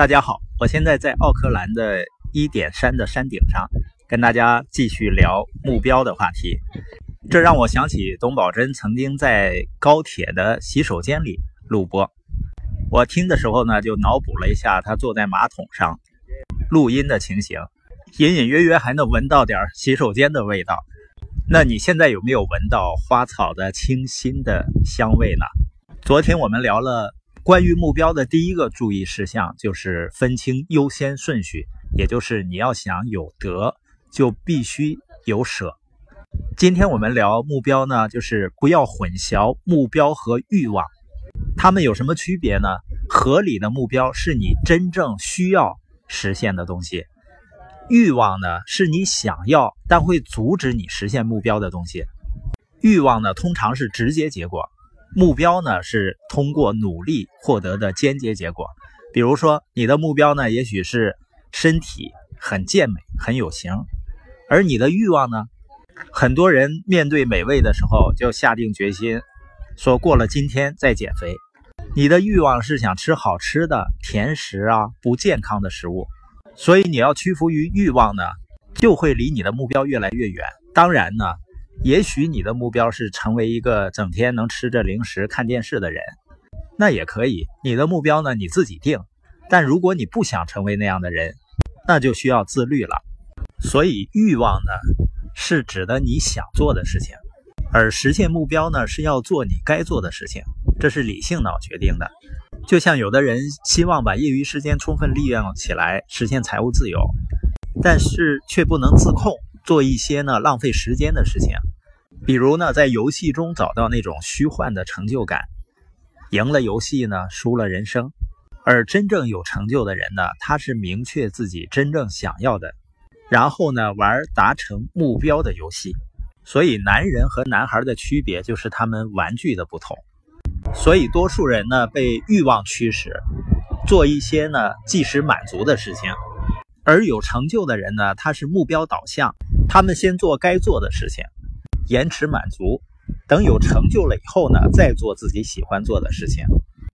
大家好，我现在在奥克兰的一点山的山顶上，跟大家继续聊目标的话题。这让我想起董宝珍曾经在高铁的洗手间里录播。我听的时候呢，就脑补了一下他坐在马桶上录音的情形，隐隐约约还能闻到点洗手间的味道。那你现在有没有闻到花草的清新的香味呢？昨天我们聊了关于目标的第一个注意事项，就是分清优先顺序，也就是你要想有得，就必须有舍。今天我们聊目标呢，就是不要混淆目标和欲望，它们有什么区别呢？合理的目标是你真正需要实现的东西。欲望呢，是你想要但会阻止你实现目标的东西。欲望呢，通常是直接结果；目标呢，是通过努力获得的间接结果。比如说，你的目标呢，也许是身体很健美、很有型，而你的欲望呢，很多人面对美味的时候就下定决心，说过了今天再减肥。你的欲望是想吃好吃的甜食啊，不健康的食物。所以你要屈服于欲望呢，就会离你的目标越来越远。当然呢，也许你的目标是成为一个整天能吃着零食看电视的人，那也可以。你的目标呢，你自己定。但如果你不想成为那样的人，那就需要自律了。所以欲望呢，是指的你想做的事情，而实现目标呢，是要做你该做的事情。这是理性脑决定的。就像有的人希望把业余时间充分利用起来，实现财务自由，但是却不能自控，做一些呢浪费时间的事情，比如呢在游戏中找到那种虚幻的成就感，赢了游戏呢输了人生。而真正有成就的人呢，他是明确自己真正想要的，然后呢玩达成目标的游戏。所以男人和男孩的区别就是他们玩具的不同。所以，多数人呢被欲望驱使，做一些呢即时满足的事情；而有成就的人呢，他是目标导向，他们先做该做的事情，延迟满足，等有成就了以后呢，再做自己喜欢做的事情。